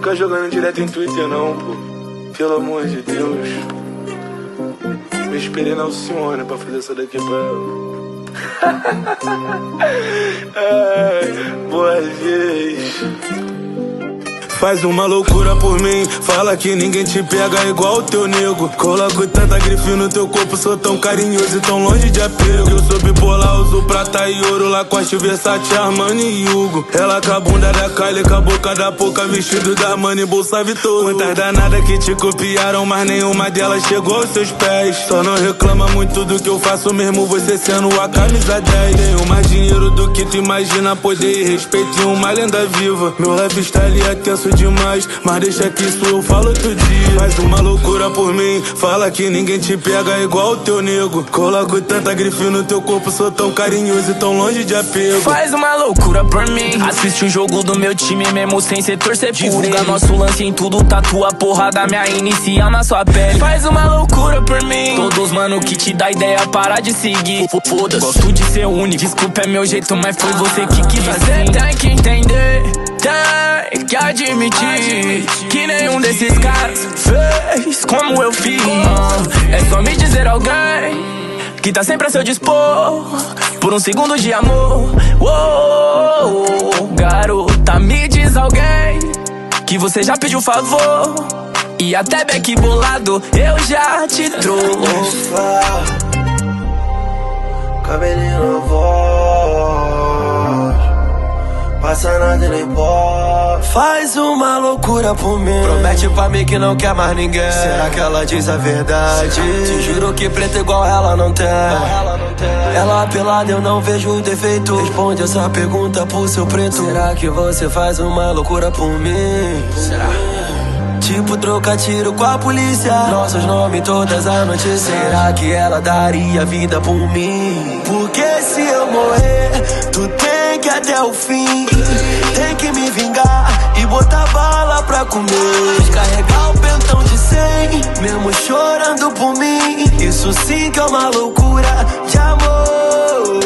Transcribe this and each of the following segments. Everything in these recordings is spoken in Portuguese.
ficar jogando direto em Twitter não, pô. Pelo amor de Deus. Me esperei na Alcione pra fazer essa daqui pra ela. Boa vez. Faz uma loucura por mim, fala que ninguém te pega igual o teu nego. Coloco tanta grife no teu corpo, sou tão carinhoso e tão longe de apego. Eu sou bipolar, uso prata e ouro, Lacoste, Versace, Armani e Hugo. Ela com a bunda da Kylie, com a boca da pouca, vestido da Armani, bolsa Vitor. Muitas danadas que te copiaram, mas nenhuma delas chegou aos seus pés. Só não reclama muito do que eu faço, mesmo você sendo a camisa 10. Tenho mais dinheiro do que tu imagina, poder e respeito em uma lenda viva. Meu lifestyle é tenso demais, mas deixa que isso eu falo outro dia. Faz uma loucura por mim, fala que ninguém te pega igual o teu nego. Coloco tanta grife no teu corpo, sou tão carinhoso e tão longe de apego. Faz uma loucura por mim, assiste o jogo do meu time mesmo sem ser torcer por Divulga nosso lance em tudo, tatua a porra da minha inicial na sua pele. Faz uma loucura por mim, todos mano que te dá ideia, para de seguir. Foda-se, gosto de ser único, desculpa é meu jeito, mas foi você que quis fazer. Tem que entender, tem que admitir que nenhum desses caras fez como eu fiz. É só me dizer alguém que tá sempre a seu dispor por um segundo de amor. Garota, me diz alguém que você já pediu favor. E até beck bolado eu já te trouxe. Cabelinho voz, passa nada nem pode. Faz uma loucura por mim. Promete pra mim que não quer mais ninguém. Será que ela diz a verdade? Te juro que preto igual ela não tem. Ela pelada eu não vejo defeito. Responde essa pergunta pro seu preto. Será que você faz uma loucura por mim? Será? Tipo trocar tiro com a polícia Nossos nomes todas as notícias Será que ela daria vida por mim? Porque se eu morrer Tu tem até o fim Tem que me vingar E botar bala pra comer Descarregar o pentão de cem Mesmo chorando por mim Isso sim que é uma loucura de amor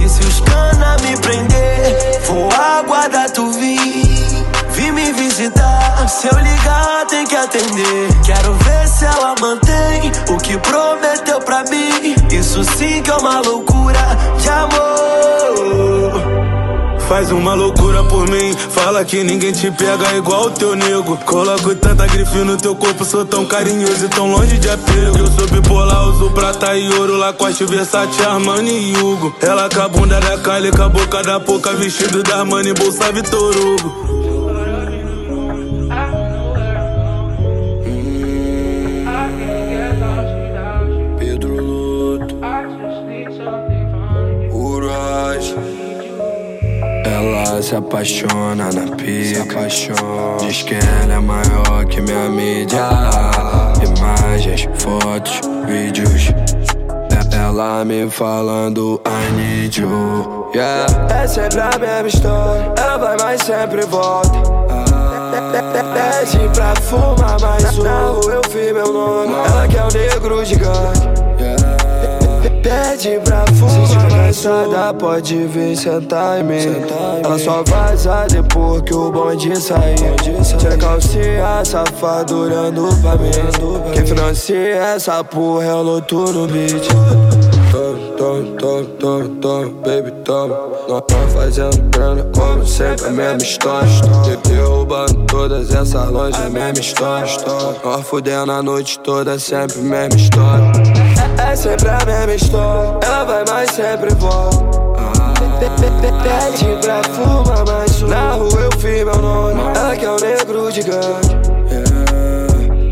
E se os cana me prender Vou aguardar tu vir Vim me visitar, se eu ligar tem que atender. Quero ver se ela mantém o que prometeu pra mim. Isso sim que é uma loucura de amor. Faz uma loucura por mim, fala que ninguém te pega igual o teu nego. Coloco tanta grife no teu corpo, sou tão carinhoso e tão longe de apego. Eu sou bipolar, uso prata e ouro, Lacoste, Versace, Armani e Hugo. Ela com a bunda da Kylie, com a boca da pouca, vestido da Armani, bolsa Vitor Hugo. Se apaixona na pica. Diz que ela é maior que minha mídia. Imagens, fotos, vídeos. Ela me falando I need you. Yeah. É sempre a mesma história. Ela vai, mas sempre volta. Pede pra fumar mais um. Na rua eu vi meu nome. Ela quer o negro gigante. Pede pra fumar Se tiver cansada pode vir sentar em mim Ela só vaza depois que o bonde sair. Tira calcinha, safado olhando pra mim. Quem financia essa porra é o Loto no beat. Toma, toma, toma, toma, baby, toma Nós tamo fazendo grana como sempre, a mesma história. Derrubando todas essas lojas, a mesma história. Nós fudendo a noite toda, sempre a mesma história é sempre a mesma história. Ela vai, mas sempre volta. Pede pra fumar mais um. Na rua eu fiz meu nome. Ela quer o um negro gigante.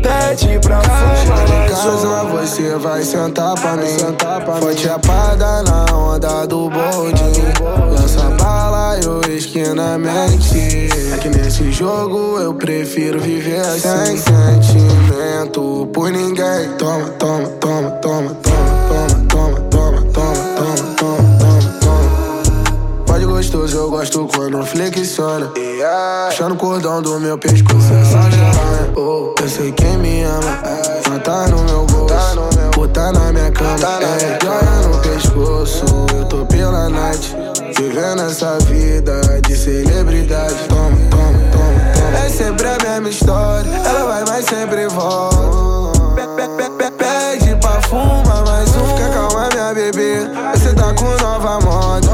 Pede pra fumar mais um. casa você vai sentar pra mim. Foi chapada na onda do bonde. Bala e o esquinamente. É que nesse jogo eu prefiro viver assim. Sem sentimento por ninguém. Toma, toma, toma, toma, toma. gostoso, eu gosto quando flexiona. Puxando o cordão do meu pescoço. Oh, eu sei quem me ama, tá no meu bolso. Tá. Botar na minha cama, tá é, joia no pescoço. Eu tô pela night, vivendo essa vida de celebridade. Toma, toma, toma, toma. É sempre a mesma história. Ela vai, mas sempre volta. Pede pra fumar mais um. Fica calma, minha bebê. Você tá com nova moda.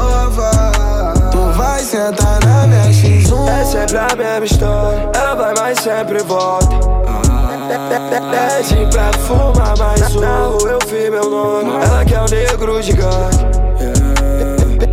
Tu vai sentar na minha X1. É sempre a mesma história. Ela vai, mas sempre volta. Pede pra fumar mais um. Na rua eu vi meu nome. Ela quer o negro gigante.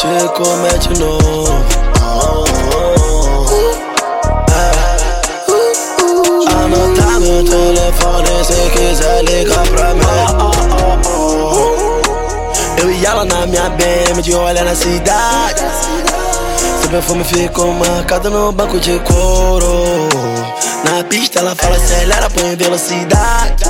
te comer de novo. Anota meu telefone se quiser ligar pra mim. Eu e ela na minha BM de olhar na cidade. Seu perfume ficou marcado no banco de couro. Na pista ela fala acelera, põe velocidade.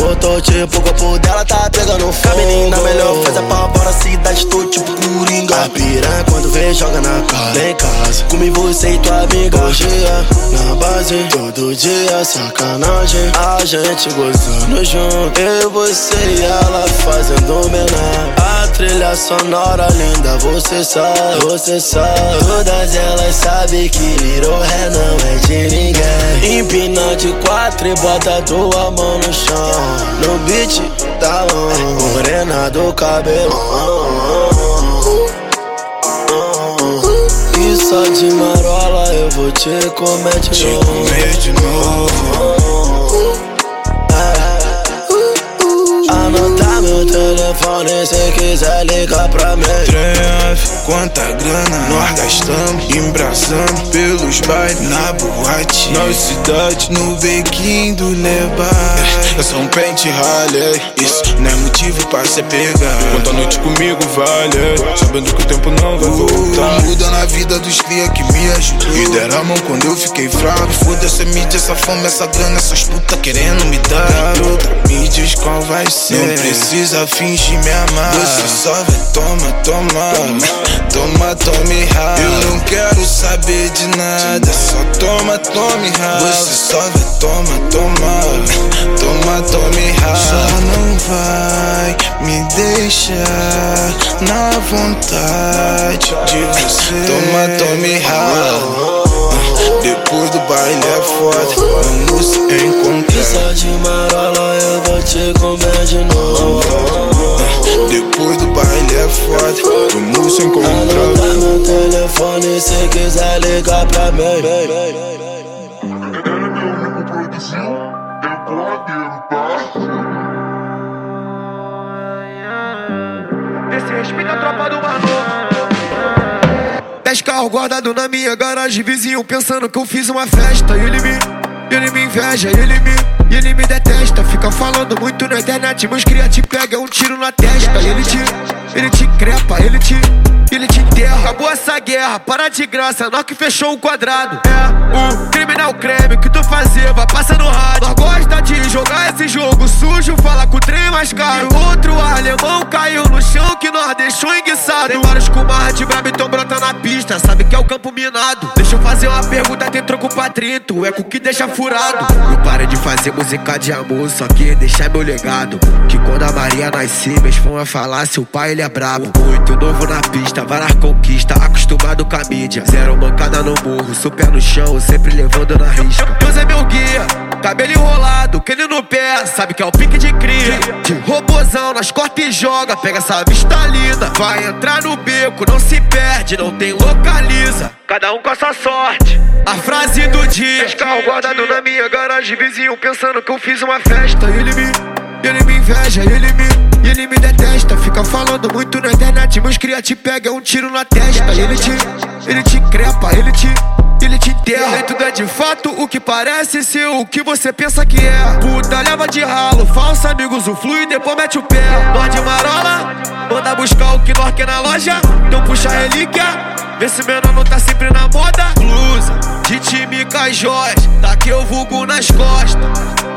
Motor tipo, o corpo dela tá pegando fogo. A menina melhor faz a pavora, cidade, tô tipo coringa. A piranha quando vê, joga na cara. Vem casa, comigo você e tua amiga. Hoje é na base, todo dia, sacanagem. A gente gozando junto. Eu, você e ela fazendo homenagem. A trilha sonora linda, você sabe, você sabe. Todas elas sabem que virou ré não é de ninguém. Empina de quatro e bota tua mão no chão. No beat da on, morena do cabelo. E só de marola eu vou te comer de novo. Te comer de novo. Anota meu telefone se quiser ligar pra mim. Tref, quanta grana nós gastamos, embraçando pelos bailes na boate, na cidade, no bequinho do Lebar. Eu sou um pente ralé, isso não é motivo pra se pegar. Quanto a noite comigo vale, sabendo que o tempo não vai voltar. Muda na vida dos cria que me ajudou. E deram a mão quando eu fiquei fraco. Foda-se a mídia, essa fome, essa grana, essas puta querendo me dar. Garota, me diz qual vai ser. Não precisa fingir me amar. Você só vai toma, toma, toma, tome rala. Eu não quero saber de nada, só toma, tome rala. Você só vai toma, toma, toma, tome rala. Só não vai me deixar na vontade de você. Toma, tome rala. Depois do baile é foda, vamos encontrar. Só de marola eu vou te comer de novo. Depois do baile é foda, vamos se encontrar. Anota meu telefone se quiser ligar pra mim. Ele é meu único produzinho, é blogueiro, tá? Esse respeita a tropa do Manu. Dez carros guardados na minha garagem, vizinho pensando que eu fiz uma festa. E ele me, ele me inveja, ele me, ele me detesta. Fica falando muito na internet, meus cria te pega um tiro na testa. Ele te, ele te crepa, ele te, ele te enterra. Acabou essa guerra, para de graça, nós que fechou o quadrado. É o criminal creme que tu fazia, vai passando rádio. Nós gosta de jogar esse jogo sujo, fala com o trem mais caro. Outro alemão caiu no chão que nós deixou enguiçado. Tem vários com marra de brabo, então brota na pista, sabe que é o campo minado. Deixa eu fazer uma pergunta, tem troco pra 30, o eco que deixa furado. Eu parei de fazer música de amor, só que deixar meu legado. Que quando a Maria nascer, meus fãs falar se o pai ele é brabo. Muito novo na pista, várias conquistas, acostumado com a mídia. Zero mancada no morro, super no chão, sempre levando na risca. Deus é meu guia, cabelo enrolado, que ele no pé, sabe que é o pique de cria. Robozão, nós corta e joga, pega essa vista linda. Vai entrar no beco, não se perde, não tem localiza. Cada um com a sua sorte. A frase do dia. Os carros guardados na minha garagem, vizinho pensando que eu fiz uma festa. Ele me, ele me inveja, ele me, ele me detesta. Fica falando muito na internet, meus cria te pega um tiro na testa. Ele te, ele te crepa, ele te, ele te enterra. E tudo é de fato o que parece ser o que você pensa que é. Puta, leva de ralo, falsa amigos, o flui e depois mete o pé. Nós de marola, manda buscar o que nós quer na loja. Então puxa a relíquia, vê se menor não tá sempre na moda. Blusa, de essas joias, tá que eu vulgo nas costas.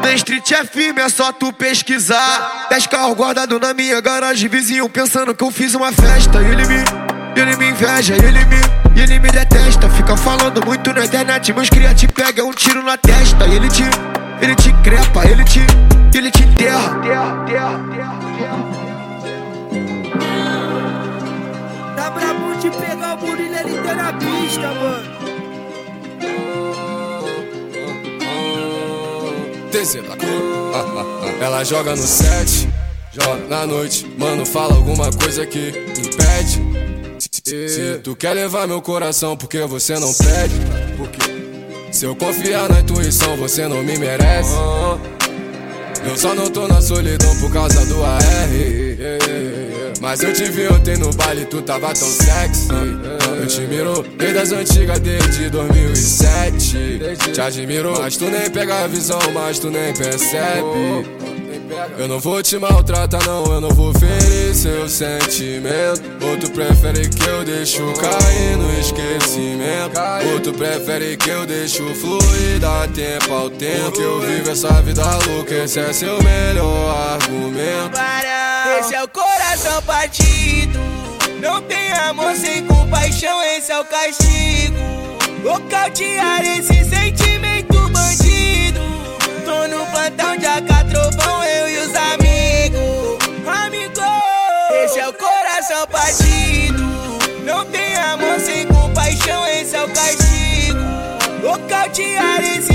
Na street é firme, é só tu pesquisar. Dez carros guardados na minha garagem, vizinho pensando que eu fiz uma festa. Ele me, ele me inveja, ele me, ele me detesta. Fica falando muito na internet, meus cria te pega um tiro na testa. Ele te, ele te crepa, ele te, ele te enterra. Tá brabo de pegar o Murilo, ele tá na pista, mano. Ela joga no set, joga na noite. Mano, fala alguma coisa que impede. Se tu quer levar meu coração, porque você não pede? Se eu confiar na intuição, você não me merece. Eu só não tô na solidão por causa do AR. Mas eu te vi ontem no baile, tu tava tão sexy. Eu te miro desde as antigas, desde 2007. Te admiro, mas tu nem pega a visão, mas tu nem percebe. Eu não vou te maltratar, não, eu não vou ferir seu sentimento. Ou tu prefere que eu deixo cair no esquecimento? Ou tu prefere que eu deixo fluir, dá tempo ao tempo? Que eu vivo essa vida louca, esse é seu melhor argumento. Esse é o coração partido. Não tem amor sem compaixão, esse é o castigo. Nocautear esse sentimento bandido. Tô no plantão de acatrovão, eu e os amigos. Amigo, esse é o coração partido. Não tem amor sem compaixão, esse é o castigo. Nocautear esse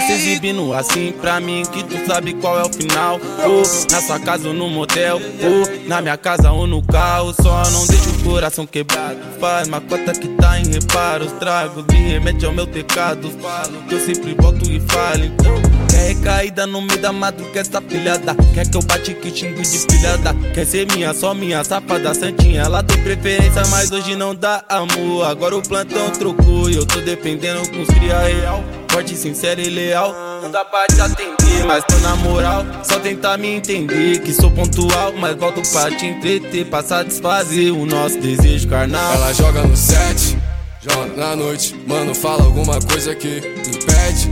Vai se exibindo assim pra mim que tu sabe qual é o final. Ou na sua casa ou no motel, ou na minha casa ou no carro. Só não deixa o coração quebrado. Faz uma cota que tá em reparo. Os tragos me remete ao meu pecado. Falo que eu sempre volto e falo. Então, quer recaída no meio da madrugada, essa pilhada. Quer que eu bate que xingue de pilhada. Quer ser minha, só minha, safada santinha. Ela tem preferência, mas hoje não dá amor. Agora o plantão trocou e eu tô dependendo com os cria real. Forte, sincero e leal. Não dá pra te atender, mas tô na moral. Só tentar me entender que sou pontual. Mas volto pra te entreter, pra satisfazer o nosso desejo carnal. Ela joga no set, joga na noite. Mano, fala alguma coisa que impede.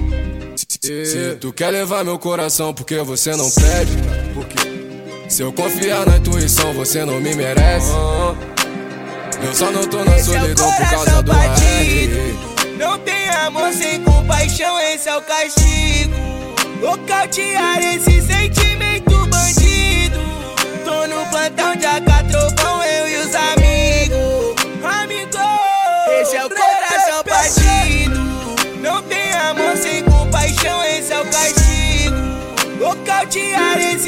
Se tu quer levar meu coração, porque você não pede? Porque se eu confiar na intuição, você não me merece. Eu só não tô na é solidão por causa do partido. Não tem amor sem compaixão, esse é o castigo. Nocautear esse sentimento bandido. Tô no plantão de acatrovão, eu e os amigos. Amigo, esse é o coração partido. Não tem amor sem compaixão, esse é o castigo. Nocautear esse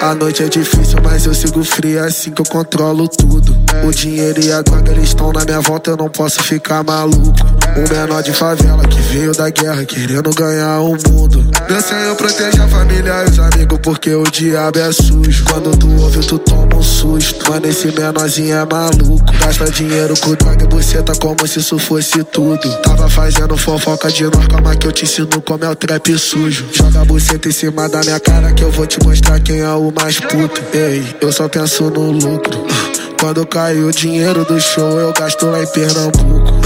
A noite é difícil, mas eu sigo frio, é assim que eu controlo tudo. O dinheiro e a droga, eles estão na minha volta, eu não posso ficar maluco. Um menor de favela que veio da guerra, querendo ganhar o mundo. Meu senhor protege a família e os amigos, porque o diabo é sujo. Quando tu ouve, tu toma um susto. Mano, esse menorzinho é maluco. Gasta dinheiro com droga e buceta como se isso fosse tudo. Tava fazendo fofoca de nós, calma que eu te ensino como é o trap sujo. Joga a buceta em cima da minha cara que eu vou te mostrar quem é o mais puto. Ei, eu só penso no lucro. Quando cai o dinheiro do show, eu gasto lá em Pernambuco.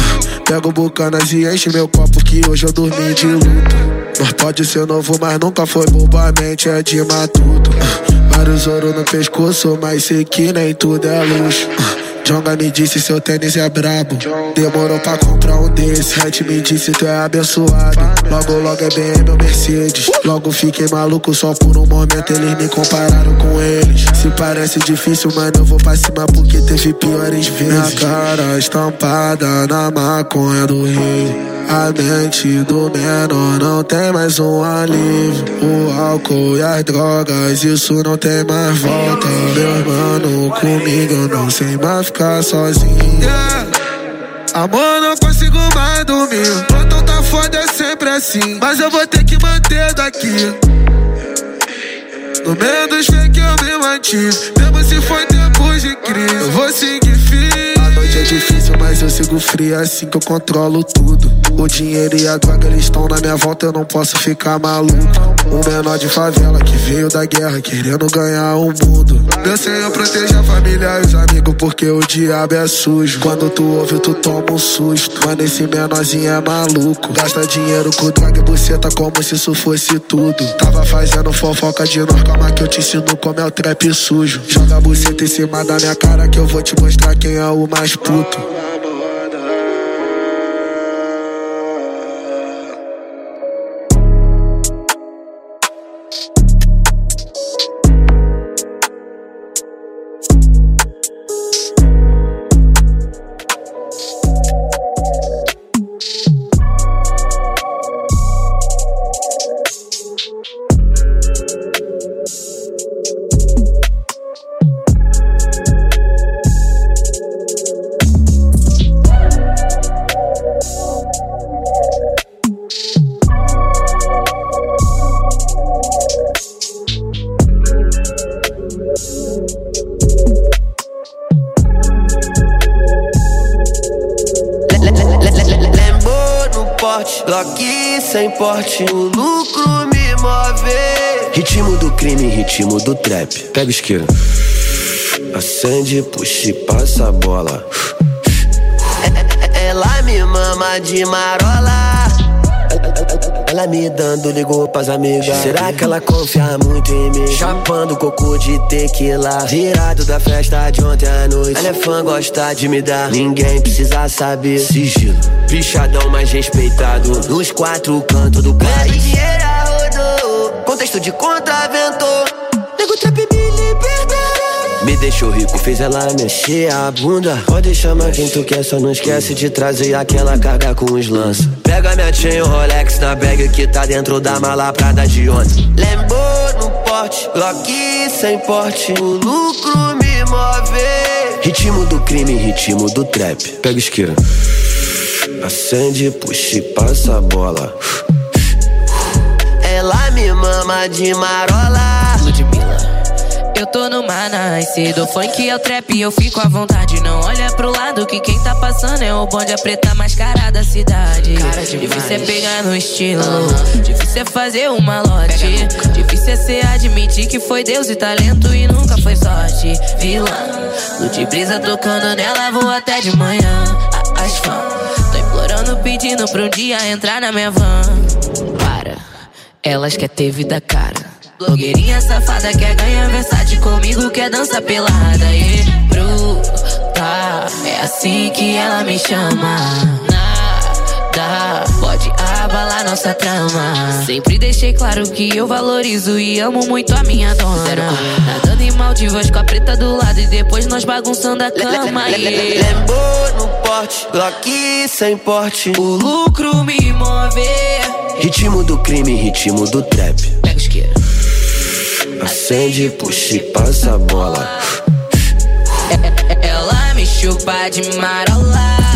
Pego bucanas e enche meu copo que hoje eu dormi de luto. Nós pode ser novo, mas nunca foi bobamente, é de matuto. Vários ouro no pescoço, mas sei que nem tudo é luxo. Jonga me disse seu tênis é brabo. Demorou pra comprar um desse. Red me disse tu é abençoado. Logo, logo é BM ou Mercedes. Logo fiquei maluco só por um momento. Eles me compararam com eles. Se parece difícil, mano, eu vou pra cima porque teve piores vezes. Minha cara estampada na maconha do rei. A mente do menor não tem mais um alívio. O álcool e as drogas, isso não tem mais volta. Meu mano, comigo eu não sei mais ficar sozinho. Yeah. Amor, não consigo mais dormir. Plantão tá foda, é sempre assim. Mas eu vou ter que manter daqui. No meio dos fake eu me mantive. Mesmo se foi tempos de crise, eu vou seguir firme noite é difícil, mas eu sigo frio é assim que eu controlo tudo. O dinheiro e a droga eles estão na minha volta, eu não posso ficar maluco. Um menor de favela que veio da guerra querendo ganhar o mundo. Meu senhor proteja a família e os amigos, porque o diabo é sujo. Quando tu ouve, tu toma um susto. Mano, esse menorzinho é maluco. Gasta dinheiro com droga e buceta como se isso fosse tudo. Tava fazendo fofoca de nós, calma que eu te ensino como é o trap sujo. Joga buceta em cima da minha cara que eu vou te mostrar quem é o mais puto. Pega isqueiro. Acende, puxa e passa a bola. Ela me mama de marola. Ela me dando, ligou pras amigas. Será que ela confia muito em mim? Chapando coco de tequila. Virado da festa de ontem à noite. Ela é fã, gosta de me dar. Ninguém precisa saber. Sigilo, bichadão mais respeitado. Nos quatro cantos do país. Dinheiro rodou. Contexto de contravento. Deixou rico, fez ela mexer a bunda. Pode chamar quem tu quer, só não esquece de trazer aquela carga com os lanços. Pega minha chain, o Rolex na bag que tá dentro da mala prada de ontem. Lembo no porte, Glock sem porte. O lucro me move. Ritmo do crime, ritmo do trap. Pega isqueira. Acende, puxa e passa a bola. Ela me mama de marola. Eu tô no nice, do funk é o trap eu fico à vontade. Não olha pro lado que quem tá passando é o bonde a preta mais cara da cidade. Cara Difícil é pegar no estilo, difícil é fazer uma lote. Difícil é ser admitir que foi Deus e talento e nunca foi sorte. Vilã, lute brisa tocando nela, vou até de manhã. As fãs, tô implorando, pedindo pra um dia entrar na minha van. Para, elas quer ter vida cara. Blogueirinha safada quer ganhar versátil comigo, quer dança pelada. E bruta, é assim que ela me chama. Nada pode abalar nossa trama. Sempre deixei claro que eu valorizo e amo muito a minha dona. Nadando em Maldivas com a preta do lado e depois nós bagunçando a cama. Lembo no porte, Glock sem porte. O lucro me move. Ritmo do crime, ritmo do trap. Acende, puxa e passa a bola. Ela me chupa de marola.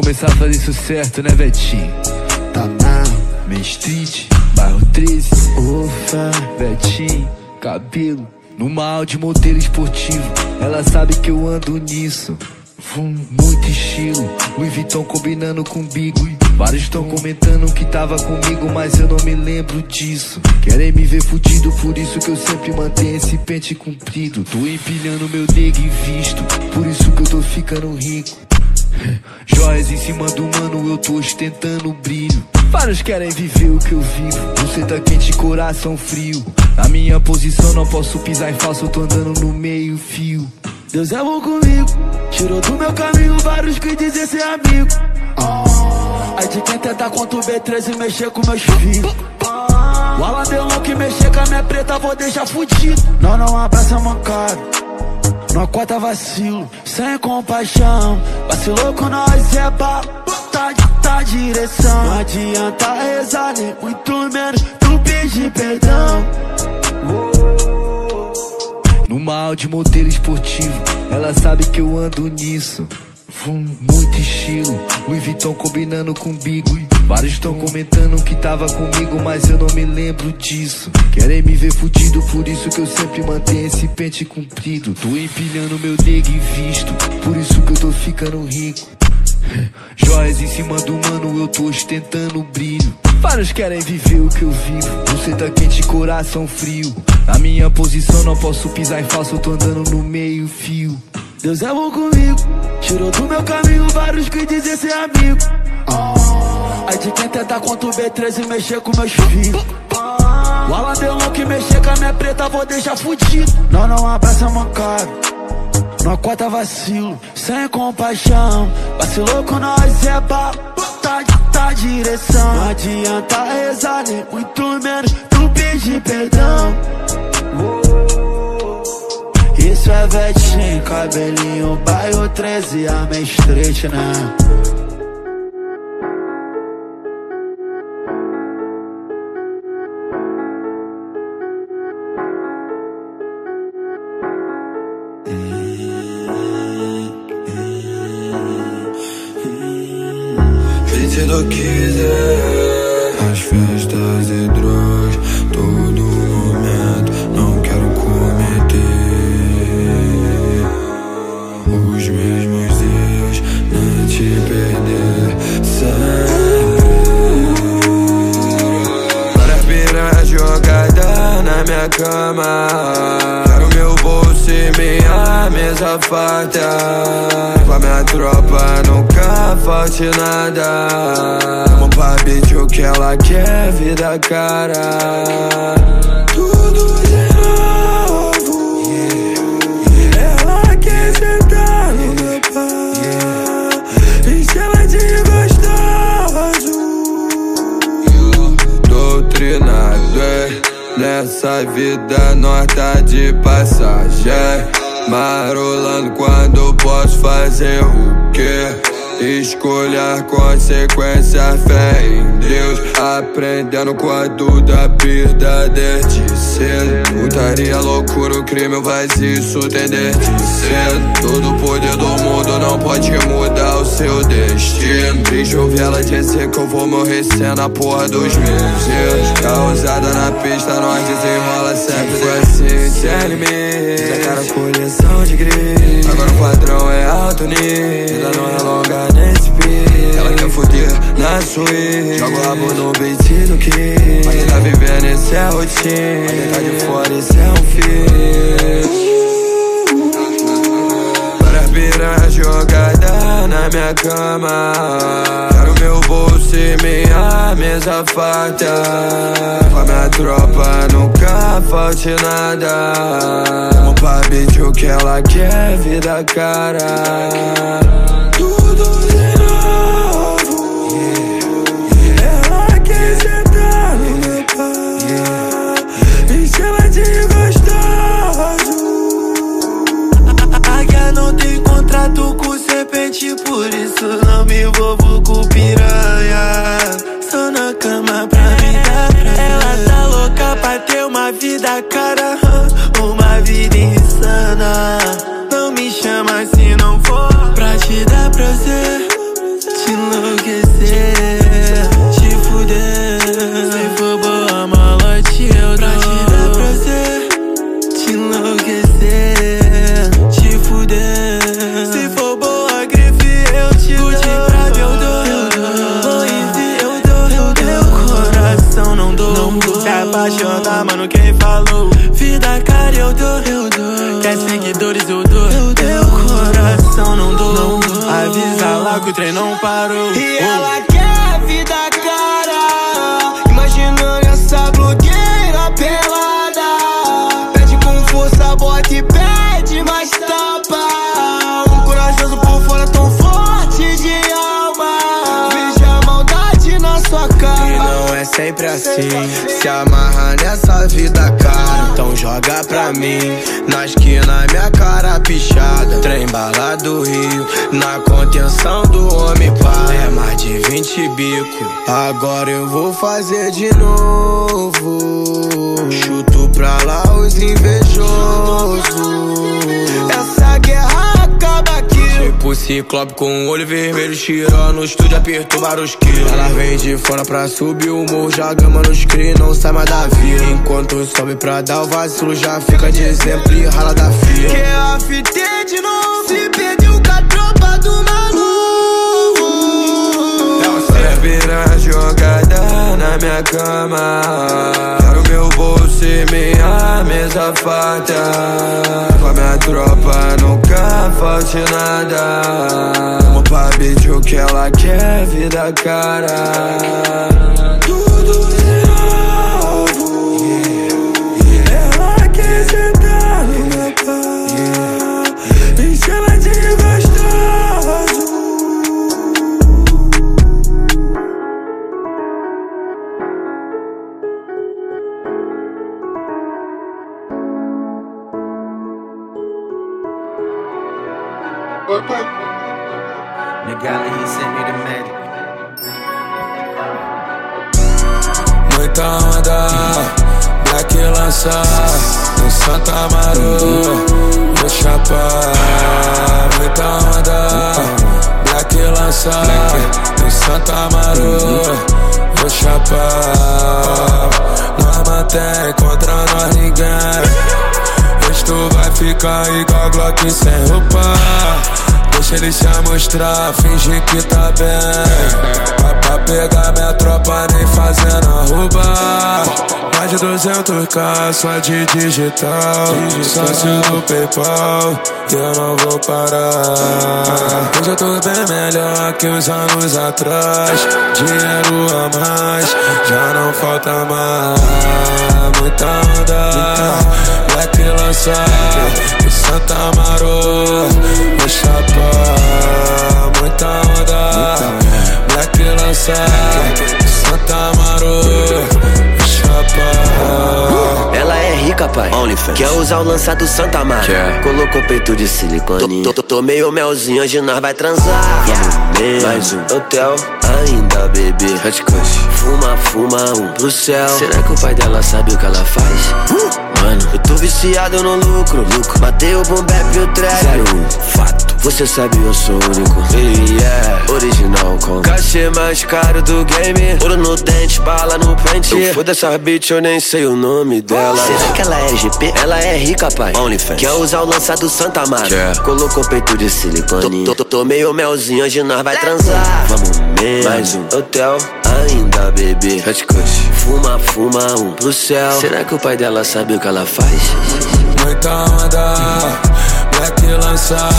Começar a fazer isso certo, né, Betinho? Tá na Main Street, bairro 13, Ufa, Betinho, cabelo, numa Audi modelo esportivo. Ela sabe que eu ando nisso. Vum, muito estilo, Louis Vuitton combinando com Bigo. Vários estão comentando que tava comigo, mas eu não me lembro disso. Querem me ver fudido, por isso que eu sempre mantenho esse pente comprido. Tô empilhando meu nego em visto, por isso que eu tô ficando rico. Joias em cima do mano, eu tô ostentando brilho. Vários querem viver o que eu vivo. Você tá quente, coração frio. Na minha posição não posso pisar em falso, eu tô andando no meio fio. Deus é bom comigo, tirou do meu caminho vários que dizem ser amigo. Aí de quem tentar contra o B13 mexer com meus filhos. O Aladelão que mexer com a minha preta, vou deixar fudido. Não, não abraça mancado. Não corta vacilo, sem compaixão. Vacilou com nós é pra tá, tá direção. Não adianta rezar, nem muito menos tu pedir perdão. No mal de modelo esportivo, ela sabe que eu ando nisso. Vum, muito estilo, Louis Vuitton combinando com Bigo. Vários estão comentando que tava comigo, mas eu não me lembro disso. Querem me ver fudido, por isso que eu sempre mantenho esse pente comprido. Tô empilhando meu nego e visto, por isso que eu tô ficando rico. Joias em cima do mano, eu tô ostentando brilho. Vários querem viver o que eu vivo. Você tá quente, coração frio. Na minha posição não posso pisar em falso, eu tô andando no meio fio. Deus é bom comigo, tirou do meu caminho vários que dizem ser amigo. Aí de quem tentar contra o B13 mexer com meus filhos. O Aladelão que mexer com a minha preta, vou deixar fudido. Não, não abraça mancado. Não corta vacilo, sem compaixão. Vacilou com nós é pra tá, tá direção. Não adianta rezar, nem muito menos tu pedir perdão. Isso é vetinho, cabelinho, bairro 13, a minha street, né? Se tu quiser Com a minha tropa nunca falte nada. Vamos pra beat o que ela quer, vida cara. Tudo de novo. Ela quer sentar no meu E chama de gostoso. Doutrinado é. Nessa vida nós tá de passagem Marolando quando posso fazer o quê? Escolher consequência, fé em Deus Aprendendo com a da perda desde cedo Putaria, loucura, o crime faz isso tem desde cedo Todo o poder do mundo não pode mudar o seu destino. Eu ver ela dizer que eu vou morrer sendo a porra dos meus. Erros Causada na pista, nós desenrola sempre Foi assim, sem A cara coleção de gritos Agora o padrão é alto nível. Ainda não é longa nesse pique Ela quer foder na suíte. Joga o rabo no beat do que Mas tá vivendo esse é rotina. Mas tá de fora esse é um fio Para pirar jogada na minha cama. Quero meu bolso e minha mesa farta. Com a minha tropa nunca falte nada. Vamos pra beat o que ela quer, vida cara contrato com serpente, por isso não me envolvo com piranha. Só na cama pra me dar. Ela tá louca pra ter uma vida cara, uma vida insana. Não me chama se não for pra te dar prazer, trem não parou. E ela quer a vida cara. Imaginando essa blogueira pelada. Pede com força, bota e pede mais tapa. Um corajoso por fora tão forte de alma. Veja a maldade na sua cara. E não é sempre assim. Se amarra nessa vida cara. Então joga pra mim. Na esquina, minha cara pichada. Trem bala do Rio. Na contenção do homem pai. É mais de 20 bico. Agora eu vou fazer de novo. Chuto pra lá os invejosos. Tipo ciclope com o olho vermelho, tirou no estúdio, apertou vários quilos. Ela vem de fora pra subir o morro, já gama nos cri, não sai mais da vila. Enquanto sobe pra dar o vacilo, já fica de exemplo e rala da fila. Que a fita é de novo. Se perdeu com a tropa do maluco. É piranha jogada na minha cama. Quero meu bolso e minha mesa farta. Com a minha tropa nunca falte nada. Vamos pra beat o que ela quer, vida cara lança no Santa Amaro, vou chapar. Muita onda, Black lança no Santa Amaro, vou chapar. Nós mantém contra nós ninguém. Hoje tu vai ficar igual Glock sem roupa. Deixa ele se amostrar, fingir que tá bem. Pra, pra pegar minha tropa, nem fazendo arroba. Mais de 200k só de digital. Sócio do PayPal, e eu não vou parar. Hoje eu tô bem melhor que os anos atrás. Dinheiro a mais, já não falta mais. Muita onda, Black lançar, Santa Amaro, vou chapar. Muita onda, Black lançar, e Santa Amaro, Ela é rica, pai. Quer usar o lançado Santa Mara. Colocou peito de silicone. Tô, tô, tomei o melzinho, hoje nós vai transar. Vamos Mais um hotel, ainda bebê. Fuma, fuma, um pro céu. Será que o pai dela sabe o que ela faz? Mano, eu tô viciado no lucro. lucro. Matei o boom bap e o trap. Um. Fato. Você sabe, eu sou único. Yeah, original com cachê mais caro do game. Ouro no dente, bala no pente. Foda essa bitch, eu nem sei o nome dela. Será que ela é GP? Ela é rica, pai. OnlyFans. Quer usar o lançado Santa Mara. Colocou peito de silicone. Tô, tô, tomei o melzinho, hoje nós vai transar. Vamos mesmo. Mais um hotel, ainda bebê. Fuma, fuma, um pro céu. Será que o pai dela sabe o que ela faz? Muita onda, Black lançar,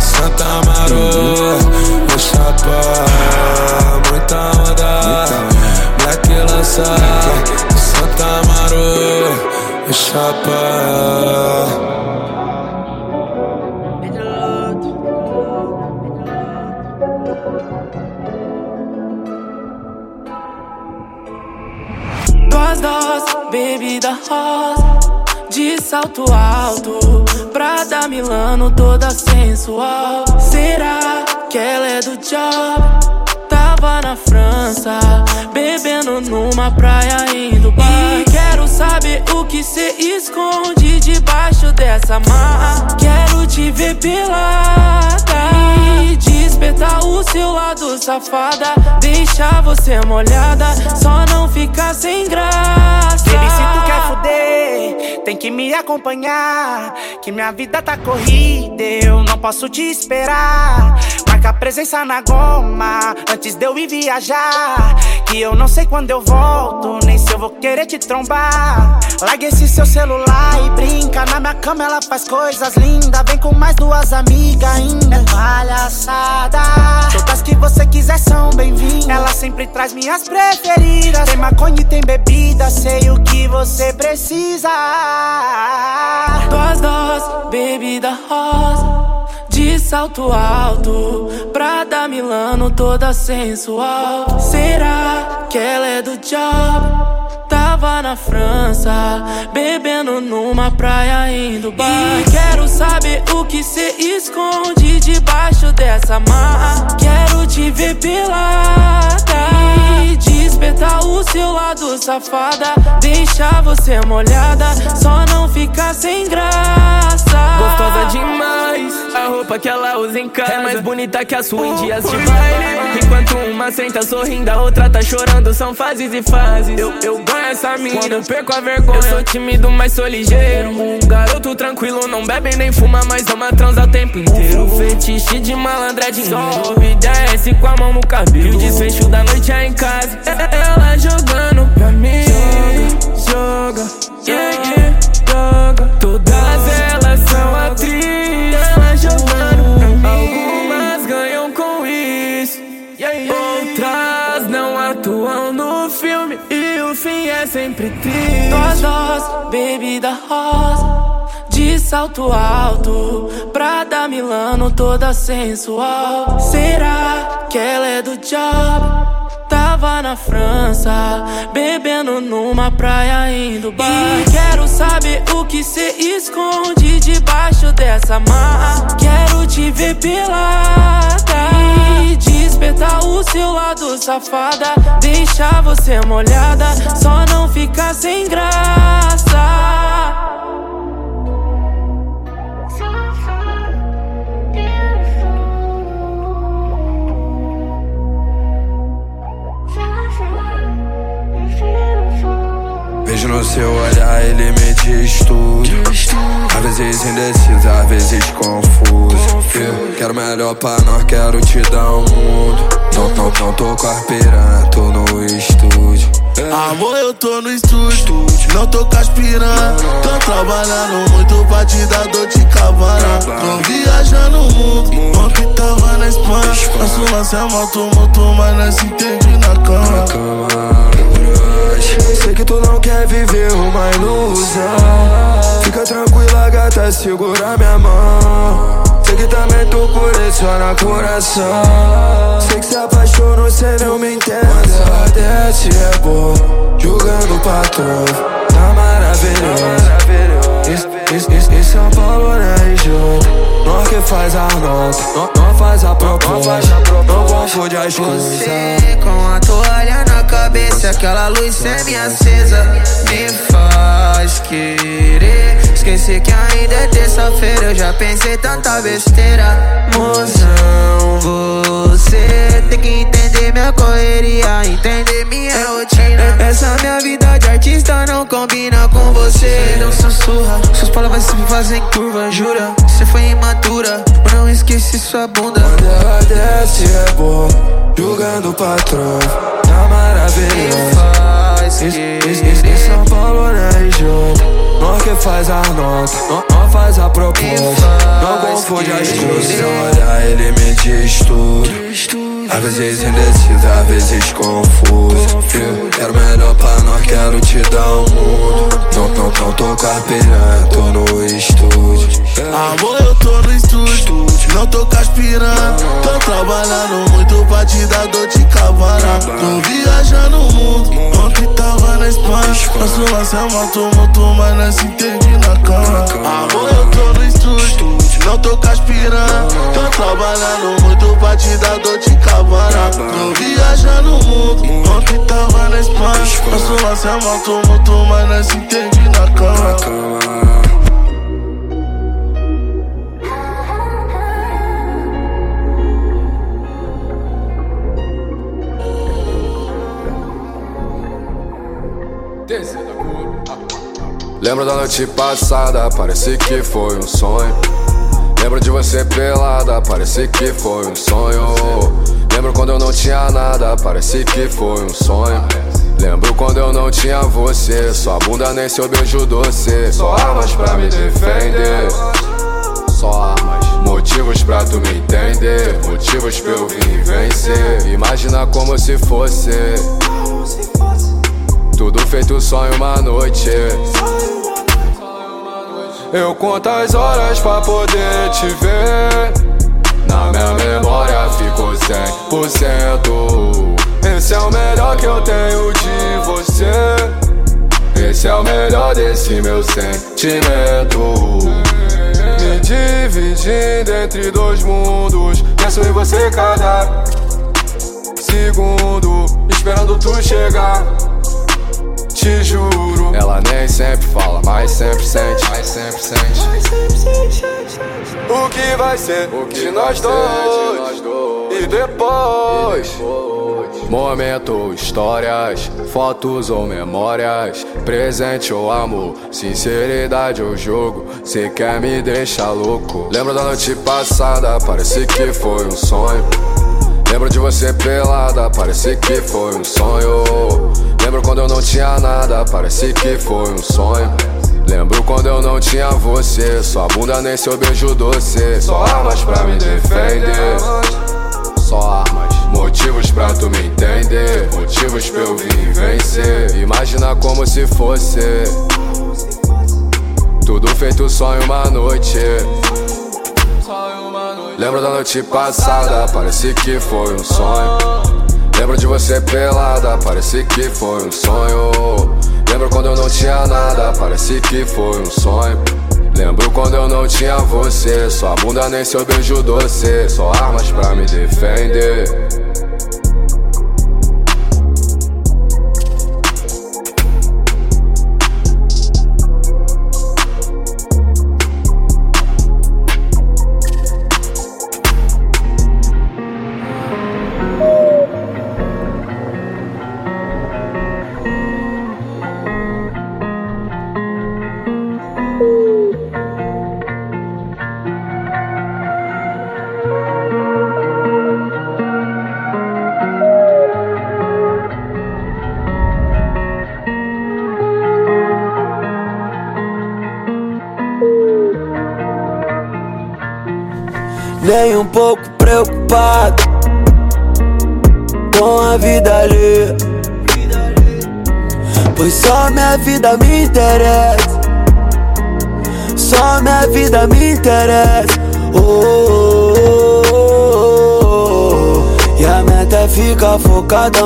Santa Amaro, vou chapar. Muita onda, Black lançar, Santa Amaro, vou chapar. Duas doses, bebida rosa De salto alto Prada Milano toda sensual. Será que ela é do job? Tava na França Bebendo numa praia em Dubai. E quero saber o que cê esconde Debaixo dessa marra Quero te ver pelada despertar o seu lado safada Deixar você molhada Só não ficar sem graça Baby, se tu quer fuder, tem que me acompanhar. Que minha vida tá corrida, eu não posso te esperar. Marca presença na goma antes de eu ir viajar. Que eu não sei quando eu volto, nem vou querer te trombar. Larga esse seu celular e brinca. Na minha cama ela faz coisas lindas. Vem com mais duas amigas ainda. É palhaçada. Todas que você quiser são bem-vindas. Ela sempre traz minhas preferidas. Tem maconha e tem bebida. Sei o que você precisa. Duas doses, bebida rosa de salto alto, Prada Milano toda sensual. Será que ela é do job? Tava na França, bebendo numa praia indo bar. E quero saber o que cê esconde debaixo dessa marra. Quero te ver pelada despertar o seu lado safada. Deixar você molhada, só não ficar sem graça. Gostosa demais, a roupa que ela usa em casa é mais bonita que a sua em dias de baile. Enquanto uma senta sorrindo, a outra tá chorando, são fases e fases. Eu, eu ganho essa mina, quando eu perco a vergonha. Eu sou tímido, mas sou ligeiro. Um garoto tranquilo, não bebe nem fuma, mas ama transa o tempo inteiro. Fetiche de malandra é dinheiro. Sobe e desce com a mão no cabelo. E o desfecho da noite é em casa. Ela jogando pra mim, joga, yeah, yeah, joga. Todas elas são atrizes, ela jogando pra mim. Algumas ganham com isso, outras não atuam no filme e o fim é sempre triste. Duas doses, bebida rosa. De salto alto, Prada Milano toda sensual. Será que ela é do job? Tava na França, bebendo numa praia indo bar. E quero saber o que cê esconde debaixo dessa marra. Quero te ver pelada e despertar o seu lado safada. Deixar você molhada, só não ficar sem graça. Vejo no seu olhar, ele me diz tudo. Às vezes indeciso, às vezes confuso. Eu quero melhor pra nós, quero te dar um mundo. Não, não, não tô piranha, tô no estúdio. Amor, eu tô no estúdio, não tô com as piranha. Tô trabalhando muito pra te dar dor de cabana. Tô viajando o mundo, ontem tava na Espanha. Nosso lance é moto, moto, mas nós se entende na cama. Sei que tu não quer viver uma ilusão. Fica tranquila, gata, segura minha mão. Sei que também tu coleciona coração. Sei que se apaixonou, cê não me entende. Quando ela desce é bom, julgando o patrão. Tá maravilhoso. Isso, isso, em São Paulo, né, região? Nós que faz a nota, nós, nós faz a proposta. Não confunde as coisas. Você com a toalha cabeça, aquela luz semi-acesa me faz querer esquecer que ainda é terça-feira. Eu já pensei tanta besteira, mozão. Você tem que entender minha correria, entender minha rotina. Essa minha vida artista não combina com você. Não sussurra, suas palavras se fazem curva, jura? Você foi imatura, não esqueci sua bunda. Quando ela desce é bom, julgando o patrão. Tá maravilhoso. Em São Paulo, né, região? Nós que faz a nota, nós, faz a proposta. Não confunde as coisas. Seu olhar, ele me diz tudo. Às vezes indeciso, às vezes confuso. Quero melhor pra nós, quero te dar um mundo. Não, não, não tô piranha, tô no estúdio. Amor, eu tô no estúdio, não tô com as piranha. Tô trabalhando muito pra te dar dor de cabana. Tô viajando o mundo, ontem tava na Espanha. Nosso lance é moto, moto, mas nós se entende na cama. Amor, eu tô no estúdio, não tô com as piranha. Tô trabalhando muito pra te dar dor de cabana. Tô viajando o mundo, ontem tava na Espanha. Lance é moto, moto, mas nós se na cama. Lembro da noite passada, parece que foi um sonho. Lembro de você pelada, parece que foi um sonho. Lembro quando eu não tinha nada, parece que foi um sonho. Lembro quando eu não tinha você, sua bunda nem seu beijo doce. Só armas pra me defender. Só armas, motivos pra tu me entender. Motivos pra eu vir vencer. Imagina como se fosse. Tudo feito só em uma noite. Eu conto as horas pra poder te ver. Na minha memória ficou 100%. Esse é o melhor que eu tenho de você. Esse é o melhor desse meu sentimento. Me dividindo entre dois mundos. Penso em você cada segundo. Esperando tu chegar. Te juro. Ela nem sempre fala, mas sempre sente. Mas sempre sente. O que vai ser o que de nós dois? E depois? Momento, histórias, fotos ou memórias, presente ou amor, sinceridade ou jogo, cê quer me deixar louco. Lembro da noite passada, parece que foi um sonho. Lembro de você pelada, parece que foi um sonho. Lembro quando eu não tinha nada, parece que foi um sonho. Lembro quando eu não tinha você, sua bunda nem seu beijo doce. Só armas pra me defender. Só armas, motivos pra tu me entender. Motivos pra eu vir vencer. Imagina como se fosse. Tudo feito só em uma noite. Lembro da noite passada, parece que foi um sonho. Lembro de você pelada, parece que foi um sonho. Lembro quando eu não tinha nada, parece que foi um sonho. Lembro quando eu não tinha você, sua bunda nem seu beijo doce, só armas pra me defender.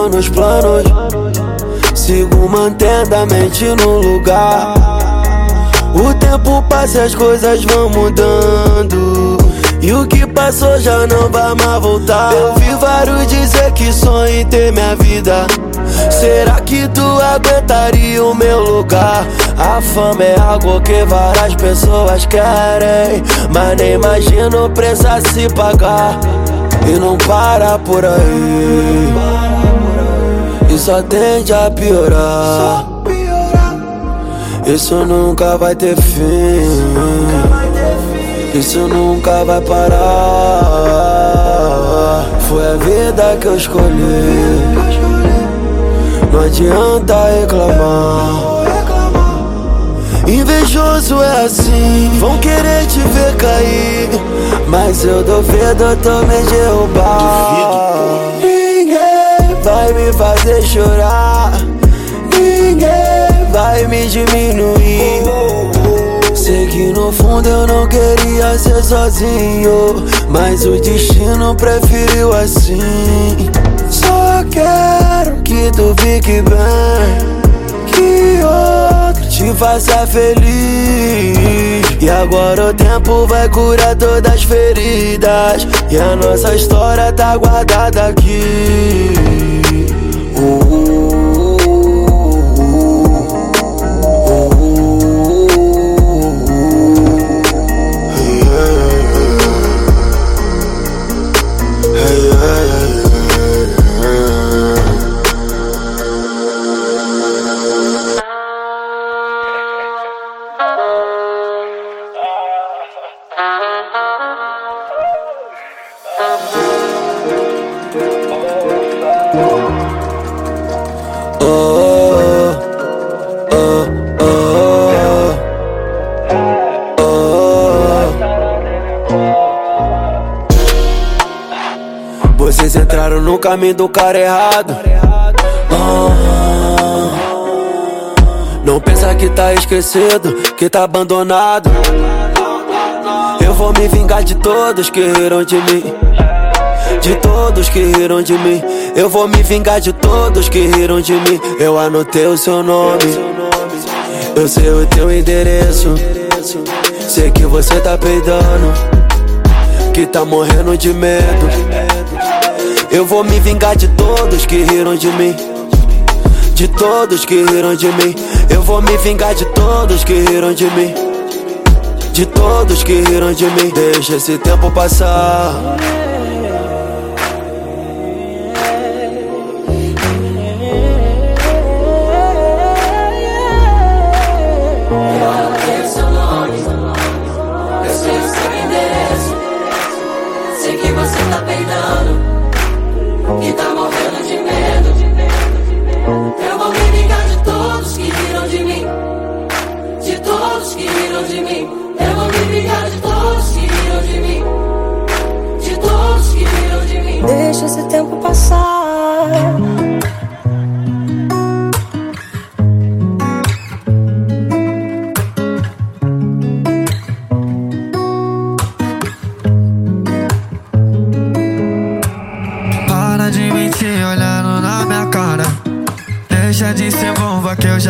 Nos planos. Sigo mantendo a mente no lugar. O tempo passa e as coisas vão mudando. E o que passou já não vai mais voltar. Eu vi vários dizer que sonho em ter minha vida. Será que tu aguentaria o meu lugar? A fama é algo que várias pessoas querem. Mas nem imagino o preço a se pagar. E não para por aí. E só tende a piorar. Isso nunca vai ter fim. Isso nunca vai parar. Foi a vida que eu escolhi. Não adianta reclamar. Invejoso é assim, vão querer te ver cair. Mas eu duvido tu me derrubar. Vai me fazer chorar. Ninguém vai me diminuir. Sei que no fundo eu não queria ser sozinho. Mas o destino preferiu assim. Só quero que tu fique bem. Que outro te faça feliz. E agora o tempo vai curar todas as feridas. E a nossa história tá guardada aqui. Uh, uh, caminho do cara errado. Ah, não pensa que tá esquecido, que tá abandonado. Eu vou me vingar de todos que riram de mim. De todos que riram de mim. Eu vou me vingar de todos que riram de mim. Eu anotei o seu nome. Eu sei o teu endereço. Sei que você tá peidando. Que tá morrendo de medo. Eu vou me vingar de todos que riram de mim. De todos que riram de mim. Eu vou me vingar de todos que riram de mim. De todos que riram de mim. Deixa esse tempo passar.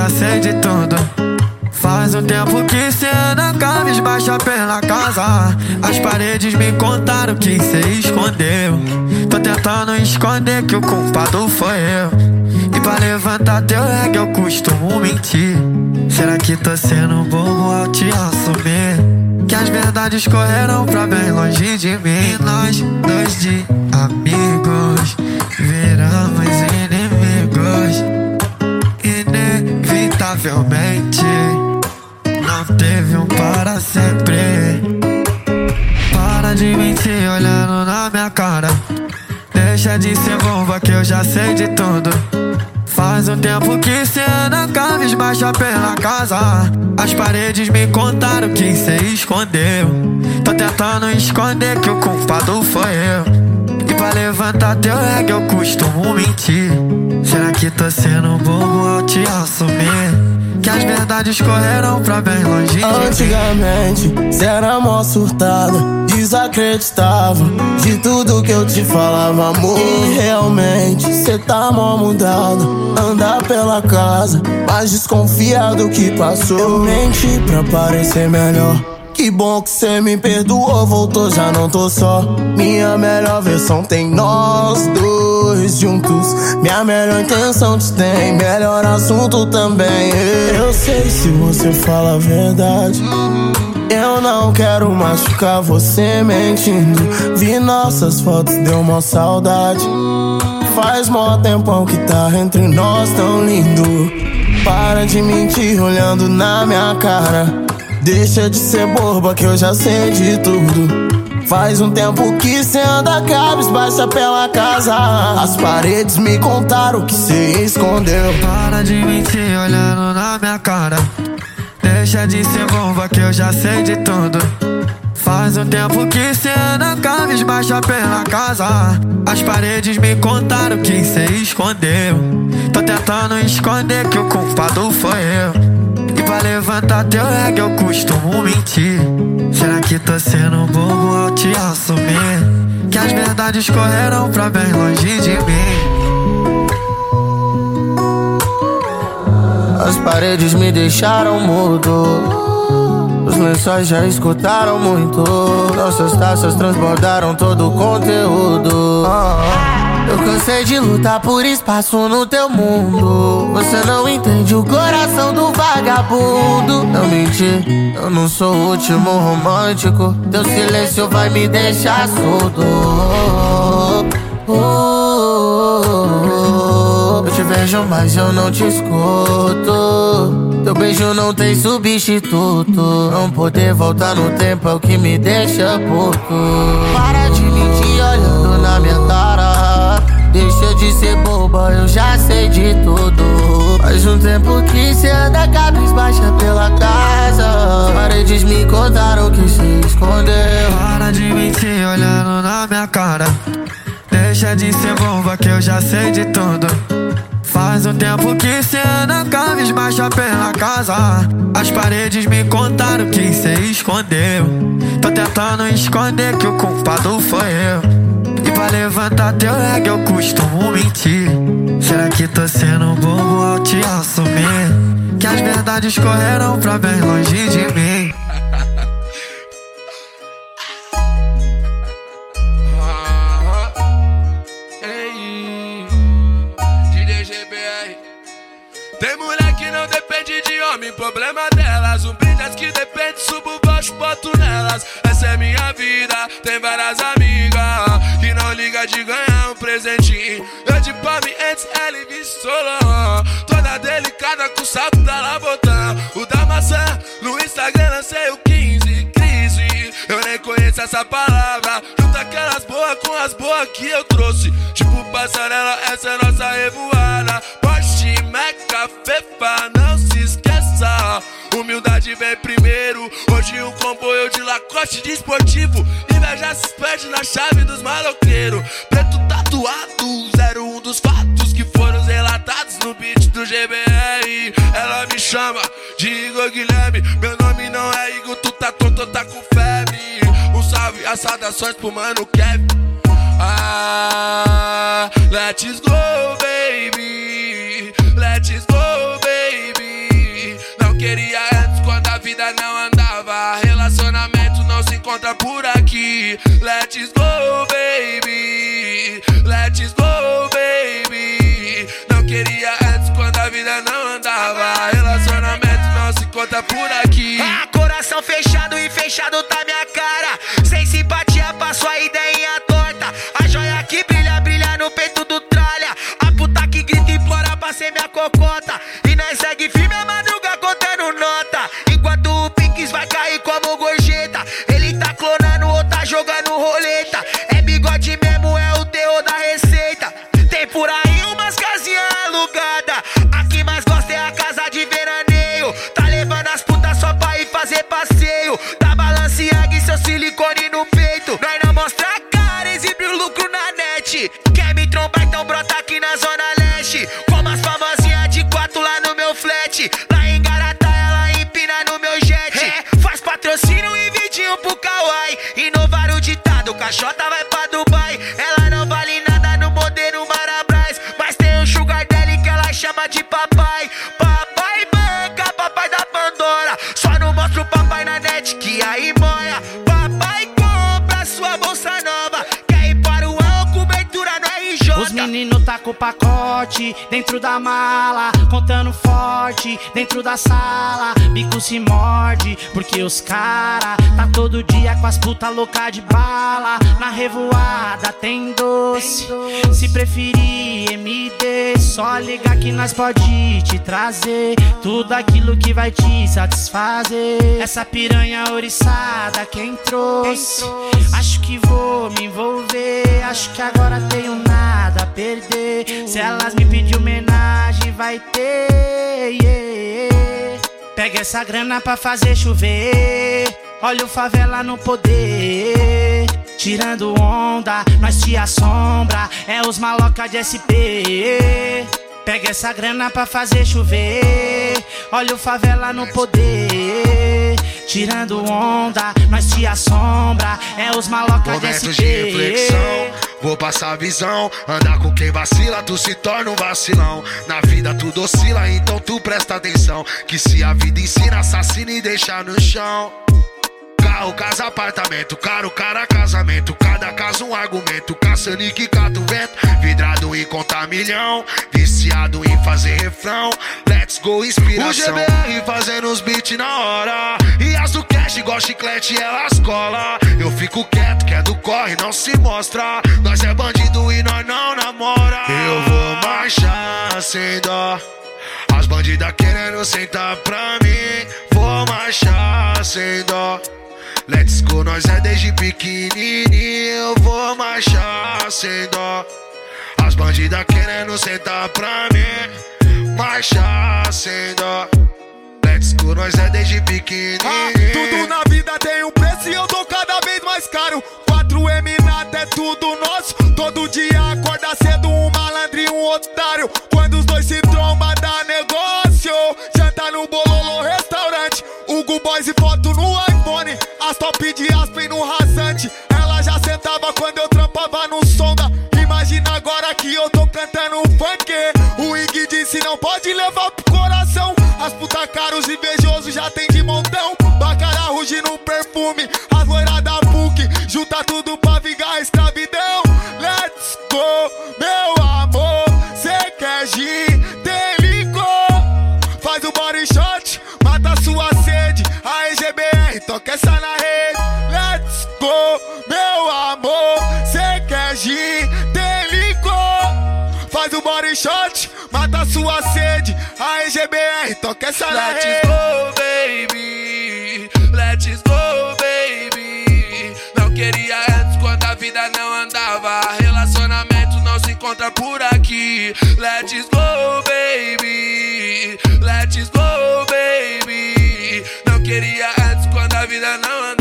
Sei de tudo. Faz um tempo que cê anda cabisbaixa pela casa. As paredes me contaram que cê escondeu. Tô tentando esconder que o culpado foi eu. E pra levantar teu reggae eu costumo mentir. Será que tô sendo bobo ao te assumir? Que as verdades correram pra bem longe de mim. Nós, dois de amigos, sempre. Para de mentir olhando na minha cara. Deixa de ser bomba que eu já sei de tudo. Faz um tempo que cê anda cabisbaixa pela casa. As paredes me contaram que cê escondeu. Tô tentando esconder que o culpado foi eu. E pra levantar teu reggae eu costumo mentir. Será que tô sendo bobo ao te assumir? Que as verdades correram pra bem longe. Antigamente, cê era mó surtada, desacreditava de tudo que eu te falava, amor. E realmente, cê tá mó mudado, anda pela casa, mais desconfiado que passou. Eu menti pra parecer melhor. Que bom que cê me perdoou, voltou, já não tô só. Minha melhor versão tem nós dois juntos. Minha melhor intenção te tem, melhor assunto também. Eu sei se você fala a verdade. Eu não quero machucar você mentindo. Vi nossas fotos, deu uma saudade. Faz mó tempão que tá entre nós tão lindo. Para de mentir olhando na minha cara. Deixa de ser boba que eu já sei de tudo. Faz um tempo que cê anda cabisbaixa pela casa. As paredes me contaram que cê escondeu. Para de mentir olhando na minha cara. Deixa de ser bomba que eu já sei de tudo. Faz um tempo que cê anda cabisbaixa pela casa. As paredes me contaram que cê escondeu. Tô tentando esconder que o culpado foi eu. Pra levantar teu reggae eu costumo mentir. Será que tô sendo bobo ao te assumir? Que as verdades correram pra bem longe de mim. As paredes me deixaram mudo. Os lençóis já escutaram muito. Nossas taças transbordaram todo o conteúdo. Eu cansei de lutar por espaço no teu mundo. Você não entende o coração do vagabundo. Não menti, eu não sou o último romântico. Teu silêncio vai me deixar surdo. Eu te vejo, mas eu não te escuto. Teu beijo não tem substituto. Não poder voltar no tempo é o que me deixa puto. Para de mentir olhando na minha cara. Deixa de ser boba, eu já sei de tudo. Faz um tempo que cê anda cabisbaixa pela casa. As paredes me contaram que se escondeu. Para de mentir olhando na minha cara. deixa de ser bomba que eu já sei de tudo. Faz um tempo que cê anda cabisbaixa pela casa. As paredes me contaram que cê escondeu. Tô tentando esconder que o culpado foi eu. Pra levantar teu leg eu costumo mentir. Será que tô sendo bobo ao te assumir? Que as verdades correram pra bem longe de mim. Tem mulher que não depende de homem, problema delas. Um brilhas que depende, subo baixo, boto nelas. Essa é minha vida, tem várias amigas que não liga de ganhar um presentinho. Eu de palme antes, ela e Solon. Toda delicada com o sapo da Labotã. O da maçã, no Instagram lancei o 15, crise. Eu nem conheço essa palavra. Junta aquelas boas com as boas que eu trouxe. Tipo passarela, essa é nossa revoada. Porsche, Meca, Fefa, não se esqueça. Humildade vem primeiro. Hoje um comboio de lacoste de esportivo. Inveja se perde na chave dos maloqueiros. Preto tatuado, 01 dos fatos que foram relatados no beat do GBR. Ela me chama de Igor Guilherme. Meu nome não é Igor, tu tá tonto, tá com febre. Um salve, as saudações pro mano Kevin. Ah, let's go, baby. Let's go, baby. Não queria antes quando a vida não andava. Relacionamento não se encontra por aqui. Let's go, baby. Let's go, baby. Não queria antes quando a vida não andava. Relacionamento não se encontra por aqui. Ah, coração fechado e fechado tá minha cara. Ser minha cocota. E nós segue firme a dentro da sala. Bico se morde, porque os cara tá todo dia com as puta louca de bala. Na revoada tem doce, se preferir MD, só ligar que nós pode te trazer tudo aquilo que vai te satisfazer. Essa piranha oriçada quem trouxe, acho que vou me envolver, acho que agora tenho nada a perder. Se elas me pedir homenagem, vai ter. yeah. Pega essa grana pra fazer chover. Olha o favela no poder. Tirando onda, nós te assombra. É os maloca de SP. Pega essa grana pra fazer chover. Olha o favela no poder. Tirando onda, nós te assombra. É os maloca de SP. de reflexão, vou passar visão. Andar com quem vacila, tu se torna um vacilão. Na vida tudo oscila, então tu presta atenção. Que se a vida ensina, assassina e deixa no chão. Carro, casa, apartamento, caro, cara, casamento. Cada caso um argumento. Caçando que cata o vento. Vidrado em contar milhão. Viciado em fazer refrão. Let's go, inspiração. O GBR fazendo os beats na hora. E as do cash, igual chiclete, elas cola. Eu fico quieto, que é do corre, não se mostra. Nós é bandido e nós não namora. Eu vou marchar sem dó. As bandidas querendo sentar pra mim. Vou marchar sem dó. Let's go, nós é desde pequenininho. Eu vou marchar sem dó. As bandidas querendo sentar pra mim. Marchar sem dó. Let's go, nós é desde pequenininho. Ah, tudo na vida tem um preço e eu tô cada vez mais caro. 4M nada é tudo nosso. Todo dia acorda cedo, um malandro e um otário. Quando os dois se trombam, dá negócio. Janta no Bololo Restaurante. Hugo Boys e foto no iPhone. As top de Aspen no rasante. Ela já sentava quando eu trampava no sonda. Imagina agora que eu tô cantando funk. O Ig disse não pode levar pro coração. As puta caros invejosos já tem de montão. Bacara ruge no perfume. As loiras da PUC. Junta tudo pra vingar a escravidão. Let's go, meu amor. Cê quer gin? Tem licor. Faz o body shot. Mata sua sede. A EGBR toca essa na Tem licor. Faz o body shot. Mata sua sede. A EGBR toca essa Let's rede. go, baby. Let's go, baby. Não queria antes quando a vida não andava. Relacionamento não se encontra por aqui. Let's go, baby. Let's go, baby. Não queria antes quando a vida não andava.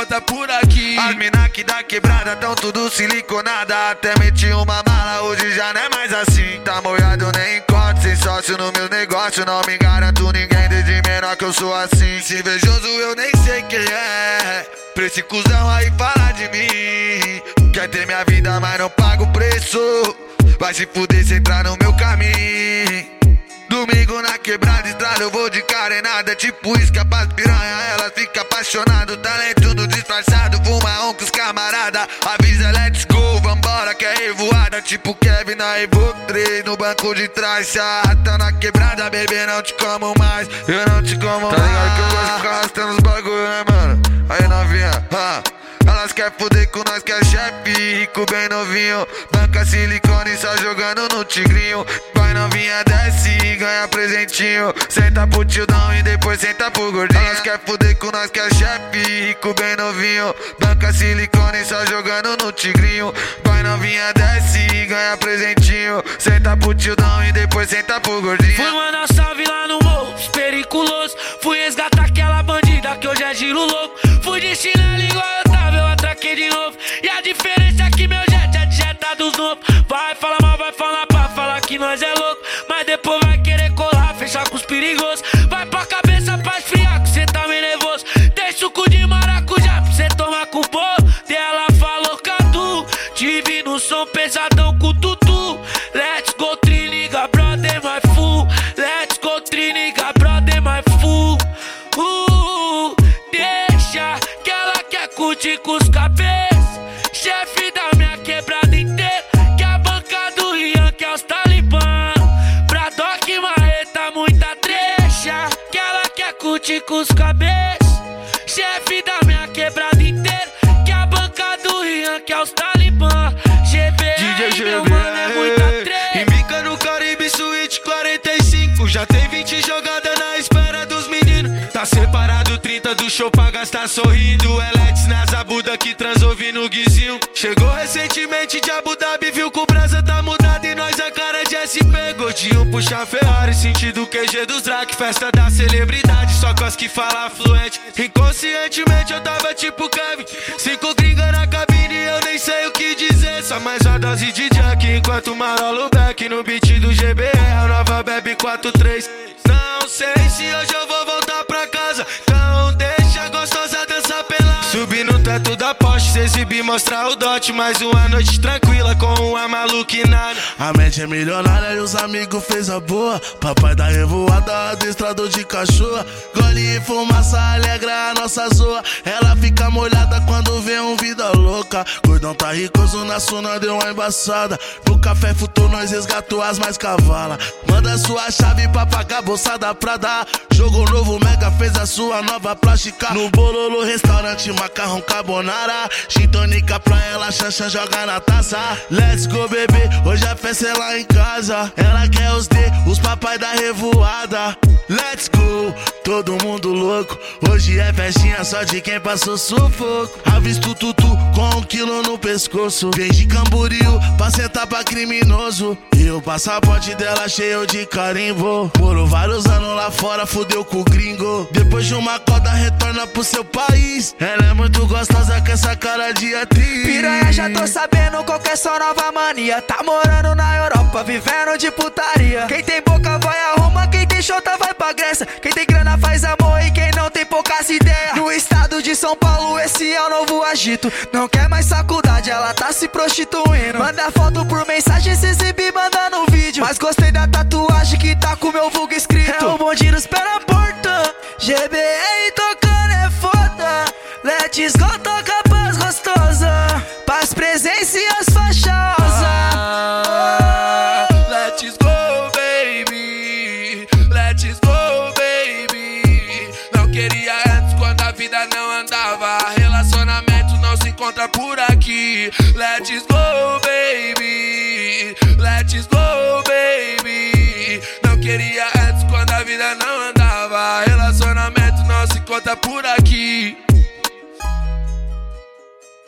Encontra por aqui. As mina que da quebrada tão tudo siliconada. Até meti uma mala, hoje já não é mais assim. Tá molhado, nem encontro, sem sócio no meu negócio. Não me garanto ninguém, desde menor que eu sou assim. Se invejoso eu nem sei quem é. Pra esse cuzão aí falar de mim. Quer ter minha vida, mas não paga o preço. Vai se fuder se entrar no meu caminho Domingo na quebrada, estrada, eu vou de carenada. Tipo isca pras piranha, ela fica apaixonada. Talento do disfarçado, fuma um com os camarada. Avisa, let's go, vambora, que é revoada. Tipo Kevin na Evo 3, no banco de trás. Se tá na quebrada, bebê, não te como mais. Eu não te como mais. Tá ligado que eu gosto de ficar arrastando os bagulho, né, mano? Aí novinha, ah. Elas quer fuder com nós que é chefe, rico bem novinho. Banca silicone só jogando no tigrinho. Vai novinha, desce e ganha presentinho. Senta pro tildão e depois senta pro gordinho. Elas quer fuder com nós que é chefe, rico bem novinho. Banca silicone só jogando no tigrinho. Vai novinha, desce e ganha presentinho. Senta pro tildão e depois senta pro gordinho. Fui mandar salve lá no morro, os periculoso. Fui resgatar aquela bandida que hoje é giro louco. Fui de chinelo igual eu atraquei de novo. E puxa Ferrari, sentido QG dos Drac Festa da celebridade, só cos que fala fluente. Inconscientemente eu tava tipo Kevin. Cinco gringa na cabine eu nem sei o que dizer. Só mais uma dose de Jack enquanto marolo back No beat do GBR, nova bebe 43 Não sei se hoje eu vou voltar Subir no teto da Porsche, se exibir, mostrar o dote Mais uma noite tranquila com uma maluquinada A mente é milionária e os amigos fez a boa. Papai da revoada, adestrador de cachorro. Gole e fumaça alegra a nossa zoa. Ela fica molhada quando vê um vida louca. Gordão tá ricoso na suna, deu uma embaçada. No café futou, nós resgatou as mais cavala. Manda sua chave pra pagar a bolsa da Prada. Jogo novo, Mega fez a sua nova plástica. No Bololo Restaurante, macarrão carbonara. Gin tônica pra ela, chancha joga na taça. Let's go, bebê, hoje a festa é lá em casa. Ela quer os D, os papai da revoada. Let's go, todo mundo louco. Hoje é festinha só de quem passou sufoco. Avisto tutu com um quilo no pescoço. Vem de Camboriú pra sentar pra criminoso. E o passaporte dela cheio de carimbo. Morou vários anos lá fora, fudeu com o gringo. Depois de uma coda, retorna pro seu país. Ela é é muito gostosa com essa cara de atriz. Piranha, já tô sabendo qual que é sua nova mania. Tá morando na Europa, vivendo de putaria. Quem tem boca vai arruma, quem tem chota vai pra Grécia. Quem tem grana faz amor e quem não tem poucas ideias. No estado de São Paulo, esse é o novo agito. Não quer mais faculdade, ela tá se prostituindo. Manda foto por mensagem, se exibir, manda no vídeo. Mas gostei da tatuagem que tá com meu vulgo escrito. É o nos pé na porta. Tocando é foda. Let's go, toca paz gostosa. Paz, presença e as Ah, Let's go, baby. Let's go, baby. Não queria antes quando a vida não andava. Relacionamento não se encontra por aqui. Let's go, baby. Let's go, baby. Não queria antes quando a vida não andava. Relacionamento não se encontra por aqui.